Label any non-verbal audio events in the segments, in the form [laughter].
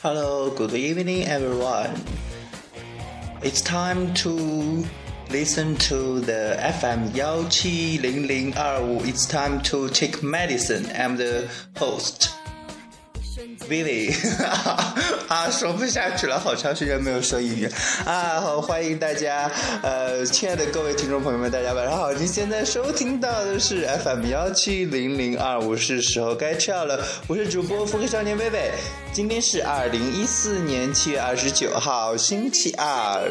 Hello, good evening, everyone. It's time to listen to the FM 幺七零零二五. It's time to take medicine. I'm the host. Billy，[laughs] 啊，说不下去了，好长时间没有说英语啊！好，欢迎大家，呃，亲爱的各位听众朋友们，大家晚上好！您现在收听到的是 FM 幺七零零二五，是时候该吃药了。我是主播福克少年贝贝，今天是二零一四年七月二十九号，星期二。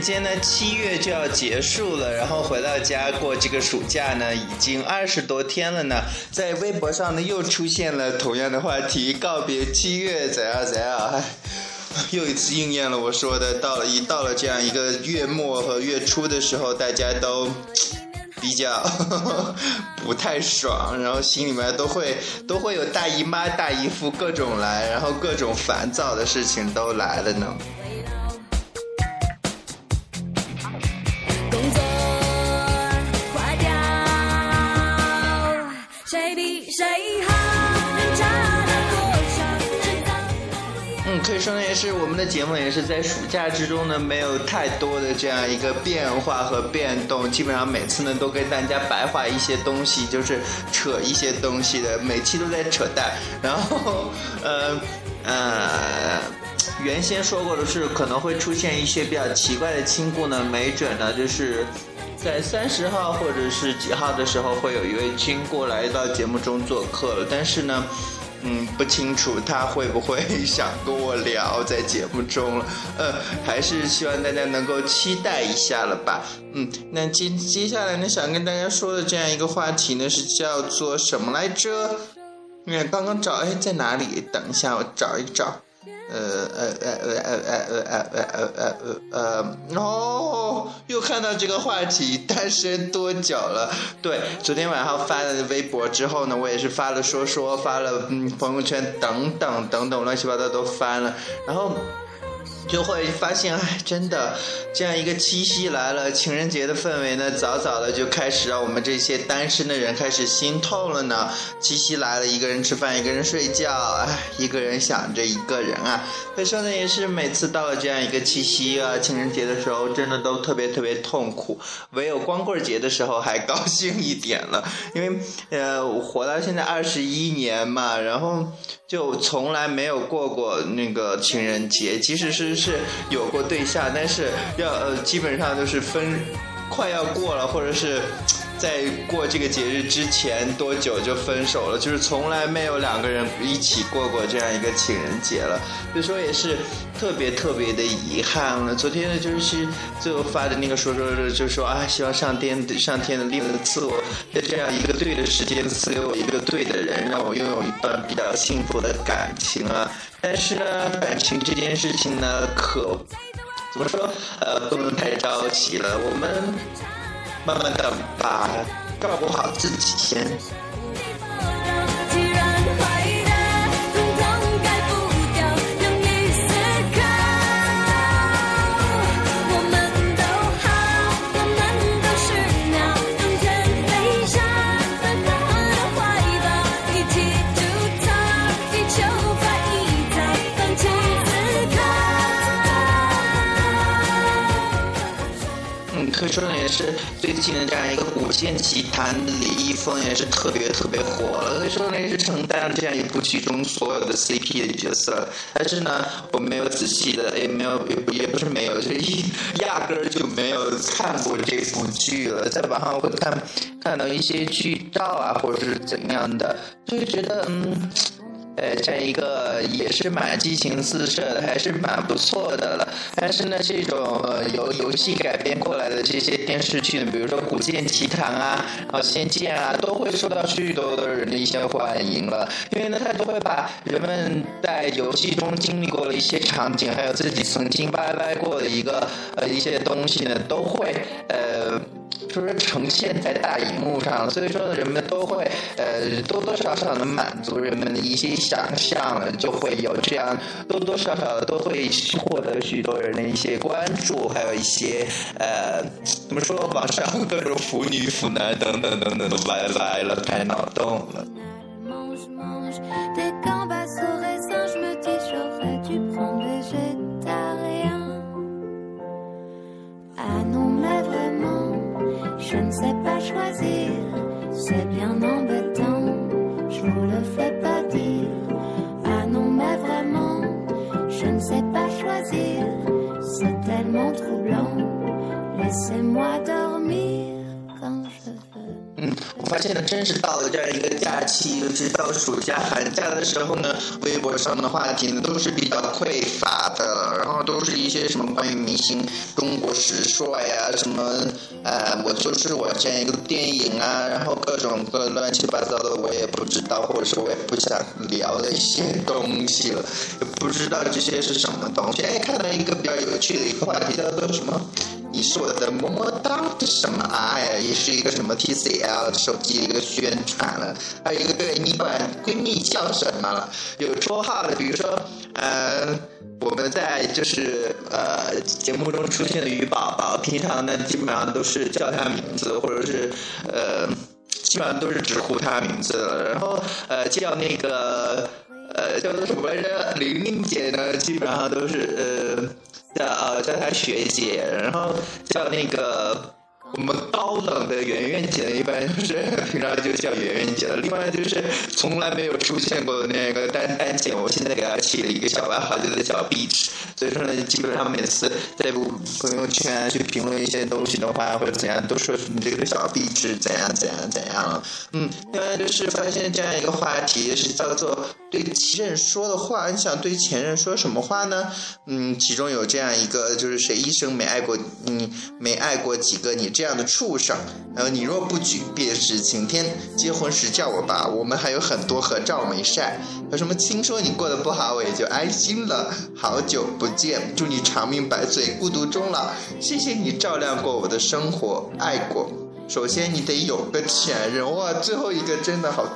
间呢，七月就要结束了，然后回到家过这个暑假呢，已经二十多天了呢。在微博上呢，又出现了同样的话题，告别七月怎样怎样，唉，[laughs] 又一次应验了我说的，到了一到了这样一个月末和月初的时候，大家都比较 [laughs] 不太爽，然后心里面都会都会有大姨妈、大姨夫各种来，然后各种烦躁的事情都来了呢。嗯可以说呢，也是我们的节目也是在暑假之中呢，没有太多的这样一个变化和变动，基本上每次呢都跟大家白话一些东西，就是扯一些东西的，每期都在扯淡。然后，呃呃，原先说过的是可能会出现一些比较奇怪的亲故呢，没准呢就是在三十号或者是几号的时候会有一位亲故来到节目中做客了，但是呢。嗯，不清楚他会不会想跟我聊在节目中了，呃，还是希望大家能够期待一下了吧。嗯，那接接下来呢，想跟大家说的这样一个话题呢，是叫做什么来着？嗯，刚刚找，哎，在哪里？等一下，我找一找。呃呃呃呃呃呃呃呃呃呃呃，哦，又看到这个话题，单身多久了？对，昨天晚上发了微博之后呢，我也是发了说说，发了嗯朋友圈等等等等，乱七八糟都翻了，然后。就会发现，哎，真的，这样一个七夕来了，情人节的氛围呢，早早的就开始让我们这些单身的人开始心痛了呢。七夕来了，一个人吃饭，一个人睡觉，哎，一个人想着一个人啊。可以说呢，也是每次到了这样一个七夕啊，情人节的时候，真的都特别特别痛苦。唯有光棍节的时候还高兴一点了，因为呃，活到现在二十一年嘛，然后。就从来没有过过那个情人节，即使是就是有过对象，但是要呃基本上就是分快要过了，或者是。在过这个节日之前多久就分手了？就是从来没有两个人一起过过这样一个情人节了，所以说也是特别特别的遗憾了。昨天呢，就是最后发的那个说说，就说啊，希望上天上天的力赐我在这样一个对的时间赐给我一个对的人，让我拥有一段比较幸福的感情啊。但是呢，感情这件事情呢，可怎么说？呃，不能太着急了，我们。慢慢的把照顾好自己先。可以说呢，也是最近的这样一个古剑奇谭的李易峰也是特别特别火了。可以说呢，也是承担了这样一部剧中所有的 CP 的角色。但是呢，我没有仔细的，也没有，也不是没有，就一压根儿就没有看过这部剧了。在网上会看看到一些剧照啊，或者是怎样的，就会觉得嗯。呃，这一个也是蛮激情四射的，还是蛮不错的了。但是呢，这种由游戏改编过来的这些电视剧呢，比如说《古剑奇谭》啊，啊《仙剑》啊，都会受到许多的人的一些欢迎了。因为呢，它都会把人们在游戏中经历过的一些场景，还有自己曾经拜拜过的一个呃一些东西呢，都会呃。就是呈现在大荧幕上，所以说，人们都会呃多多少少的满足人们的一些想象，就会有这样多多少少都会获得许多人的一些关注，还有一些呃怎么说，网上各种腐女腐男等等等等都来了，开脑洞了。真是到了这样一个假期，尤其到暑假、寒假的时候呢，微博上的话题呢都是比较匮乏的，然后都是一些什么关于明星、中国时帅呀，什么呃，我就是我这样一个电影啊，然后各种各乱七八糟的，我也不知道，或者是我也不想聊的一些东西了，也不知道这些是什么东西。哎，看到一个比较有趣的一个话题，叫做什么？你是我的么么哒的什么啊？哎，也是一个什么 TCL 手机一个宣传了，还有一个对你管闺蜜叫什么了？有绰号的，比如说呃，我们在就是呃节目中出现的鱼宝宝，平常呢基本上都是叫他名字，或者是呃基本上都是直呼他名字，然后呃叫那个呃叫做什么来着？玲玲姐呢，基本上都是呃。叫呃叫她学姐，然后叫那个我们高冷的圆圆姐呢，一般就是 [laughs] 平常就叫圆圆姐了。另外就是从来没有出现过的那个丹丹姐，我现在给她起了一个小外号，叫做小壁纸。所以说呢，基本上每次在朋友圈去评论一些东西的话，或者怎样，都说你这个小壁纸怎样怎样怎样。嗯，另外就是发现这样一个话题是叫做对前任说的话，你想对前任说什么话呢？嗯，其中有这样一个，就是谁一生没爱过，你，没爱过几个你这样的畜生。然后你若不举，便是晴天。结婚时叫我吧，我们还有很多合照没晒。有什么听说你过得不好，我也就安心了。好久不。见，祝你长命百岁，孤独终老。谢谢你照亮过我的生活，爱过。首先你得有个前任哇，最后一个真的好，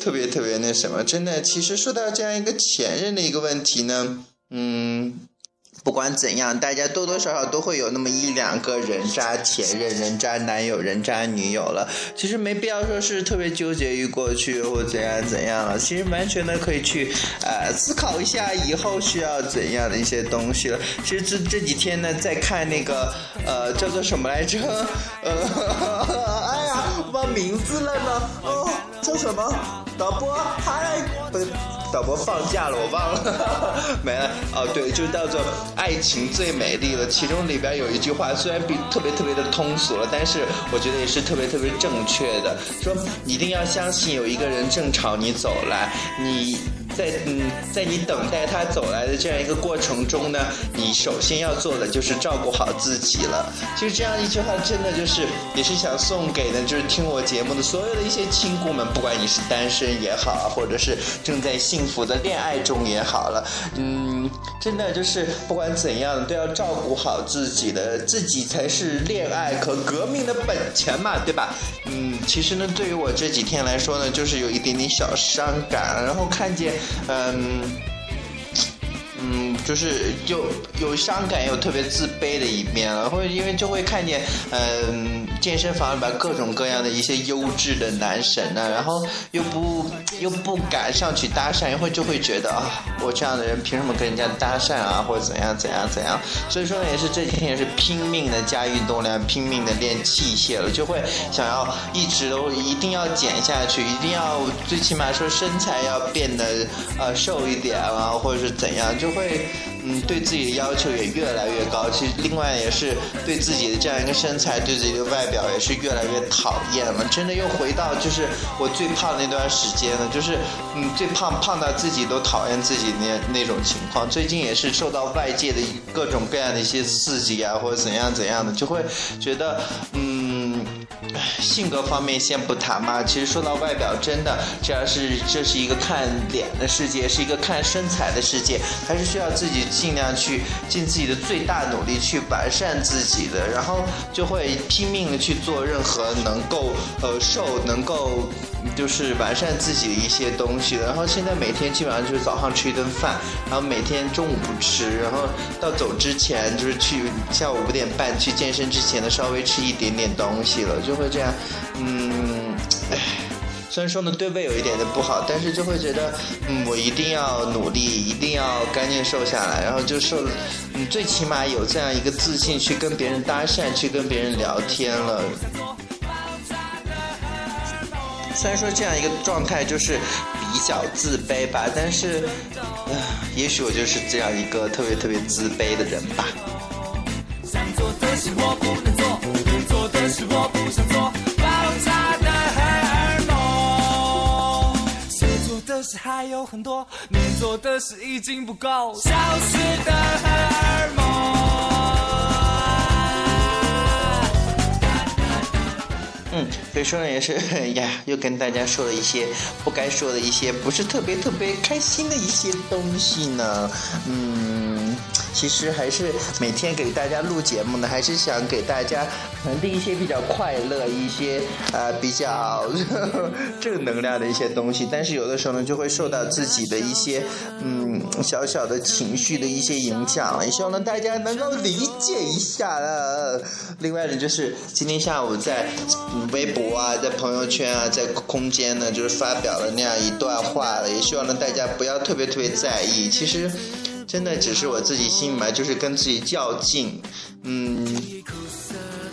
特别特别那什么，真的。其实说到这样一个前任的一个问题呢，嗯。不管怎样，大家多多少少都会有那么一两个人渣前任、人渣男友、人渣女友了。其实没必要说是特别纠结于过去或怎样怎样了。其实完全的可以去呃思考一下以后需要怎样的一些东西了。其实这这几天呢，在看那个呃叫做什么来着？[laughs] 呃，[laughs] 哎呀，忘名字了呢。哦，叫什么？导播，嗨，不对。导播放假了，我忘了，[laughs] 没了。哦，对，就叫做“爱情最美丽了”。其中里边有一句话，虽然比特别特别的通俗了，但是我觉得也是特别特别正确的。说一定要相信有一个人正朝你走来，你。在嗯，在你等待他走来的这样一个过程中呢，你首先要做的就是照顾好自己了。其实这样一句话真的就是也是想送给呢，就是听我节目的所有的一些亲故们，不管你是单身也好，或者是正在幸福的恋爱中也好了，嗯，真的就是不管怎样都要照顾好自己的，自己才是恋爱和革命的本钱嘛，对吧？嗯，其实呢，对于我这几天来说呢，就是有一点点小伤感，然后看见。嗯。嗯，就是有有伤感，有特别自卑的一面了，或者因为就会看见，嗯，健身房里边各种各样的一些优质的男神呢，然后又不又不敢上去搭讪，会就会觉得啊，我这样的人凭什么跟人家搭讪啊，或者怎样怎样怎样？所以说，也是这几天也是拼命的加运动量，拼命的练器械了，就会想要一直都一定要减下去，一定要最起码说身材要变得呃瘦一点啊，或者是怎样就。会，嗯，对自己的要求也越来越高。其实，另外也是对自己的这样一个身材，对自己的外表也是越来越讨厌了。真的又回到就是我最胖那段时间了，就是嗯，最胖胖到自己都讨厌自己那那种情况。最近也是受到外界的各种各样的一些刺激啊，或者怎样怎样的，就会觉得嗯，性格方面先不谈嘛，其实说到外表，真的，只要是这是一个看脸的世界，是一个看身材的世界，还是需要自己尽量去尽自己的最大努力去完善自己的，然后就会拼命的去做任何能够呃瘦，能够就是完善自己的一些东西。然后现在每天基本上就是早上吃一顿饭，然后每天中午不吃，然后到走之前就是去下午五点半去健身之前呢稍微吃一点点东西了，就会这样，嗯，唉。虽然说呢，对胃有一点点不好，但是就会觉得，嗯，我一定要努力，一定要赶紧瘦下来，然后就瘦，嗯，最起码有这样一个自信去跟别人搭讪，去跟别人聊天了。虽然说这样一个状态就是比较自卑吧，但是，也许我就是这样一个特别特别自卑的人吧。想做的事我不是，我不想做，爆炸的荷尔蒙。想做的事还有很多，能做的事已经不够，消失的荷尔蒙。嗯，所以说呢，也是 [laughs] 呀，又跟大家说了一些不该说的一些，不是特别特别开心的一些东西呢。嗯，其实还是每天给大家录节目呢，还是想给大家传递一些比较快乐、一些呃比较正能量的一些东西。但是有的时候呢，就会受到自己的一些嗯小小的情绪的一些影响，也希望呢大家能够理解一下了。另外呢，就是今天下午在。微博啊，在朋友圈啊，在空间呢，就是发表了那样一段话了，也希望呢大家不要特别特别在意。其实，真的只是我自己心里面就是跟自己较劲，嗯，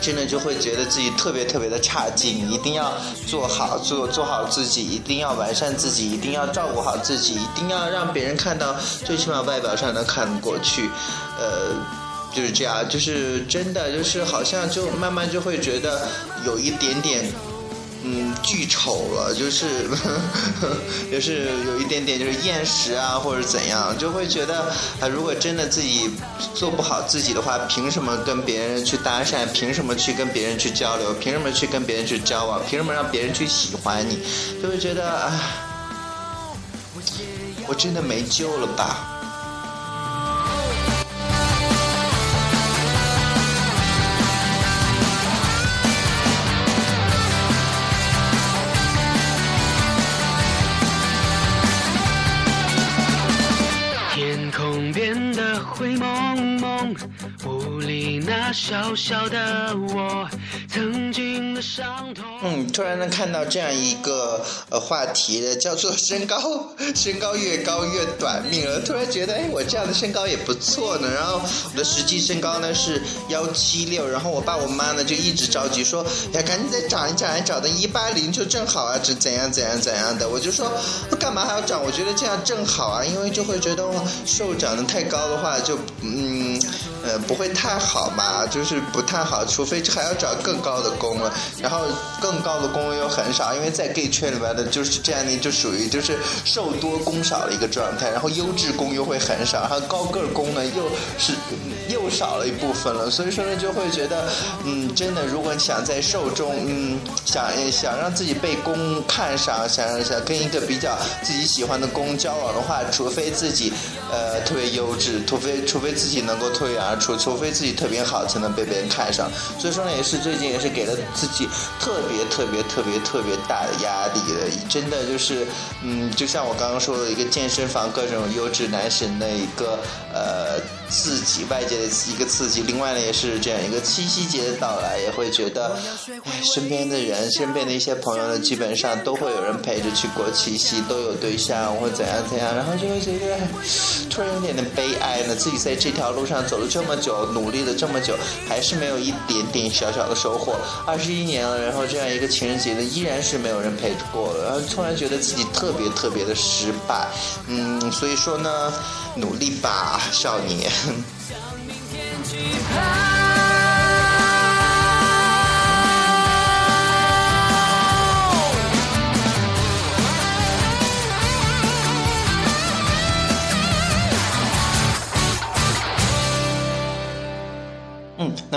真的就会觉得自己特别特别的差劲，一定要做好做做好自己，一定要完善自己，一定要照顾好自己，一定要让别人看到，最起码外表上能看过去，呃。就是这样，就是真的，就是好像就慢慢就会觉得有一点点，嗯，巨丑了，就是呵呵 [laughs] 就是有一点点就是厌食啊，或者怎样，就会觉得啊，如果真的自己做不好自己的话，凭什么跟别人去搭讪？凭什么去跟别人去交流？凭什么去跟别人去交往？凭什么让别人去喜欢你？就会觉得啊，我真的没救了吧。song 屋里那小小的我，曾经的伤痛。嗯，突然能看到这样一个呃话题，叫做身高，[laughs] 身高越高越短命了。突然觉得，哎，我这样的身高也不错呢。然后我的实际身高呢是幺七六，然后我爸我妈呢就一直着急说，呀，赶紧再长一长，长到一八零就正好啊，这怎样怎样怎样的。我就说，我干嘛还要长？我觉得这样正好啊，因为就会觉得，瘦长得太高的话，就嗯。不会太好嘛，就是不太好，除非还要找更高的工了，然后更高的工又很少，因为在 gay 圈里面的就是这样的，就属于就是瘦多工少的一个状态，然后优质工又会很少，然后高个工呢又是又少了一部分了，所以说呢就会觉得，嗯，真的，如果你想在瘦中，嗯，想想让自己被公看上，想想跟一个比较自己喜欢的公交往的话，除非自己呃特别优质，除非除非自己能够脱颖而。出除非自己特别好，才能被别人看上。所以说呢，也是最近也是给了自己特别特别特别特别大的压力的。真的就是，嗯，就像我刚刚说的一个健身房，各种优质男神的一个呃自己，外界一个刺激。另外呢，也是这样一个七夕节的到来，也会觉得，哎，身边的人，身边的一些朋友呢，基本上都会有人陪着去过七夕，都有对象或怎样怎样，然后就会觉得突然有点点悲哀呢，自己在这条路上走了这。么久努力了这么久，还是没有一点点小小的收获。二十一年了，然后这样一个情人节呢，依然是没有人陪着过了，然后突然觉得自己特别特别的失败。嗯，所以说呢，努力吧，少年。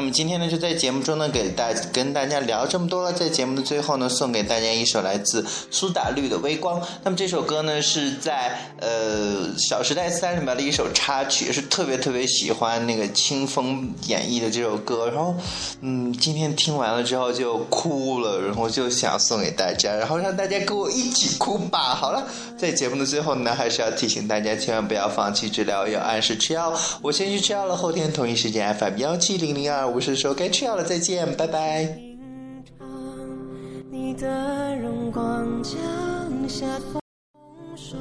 么今天呢，就在节目中呢，给大跟大家聊这么多了。在节目的最后呢，送给大家一首来自苏打绿的《微光》。那么这首歌呢，是在呃《小时代三》里面的一首插曲，是特别特别喜欢那个清风演绎的这首歌。然后，嗯，今天听完了之后就哭了，然后就想送给大家，然后让大家跟我一起哭吧。好了，在节目的最后呢，还是要提醒大家，千万不要放弃治疗，要按时吃药。我先去吃药了，后天同一时间 FM 幺七零零二，我是说该吃药了，再见，拜拜。你的荣光降下风霜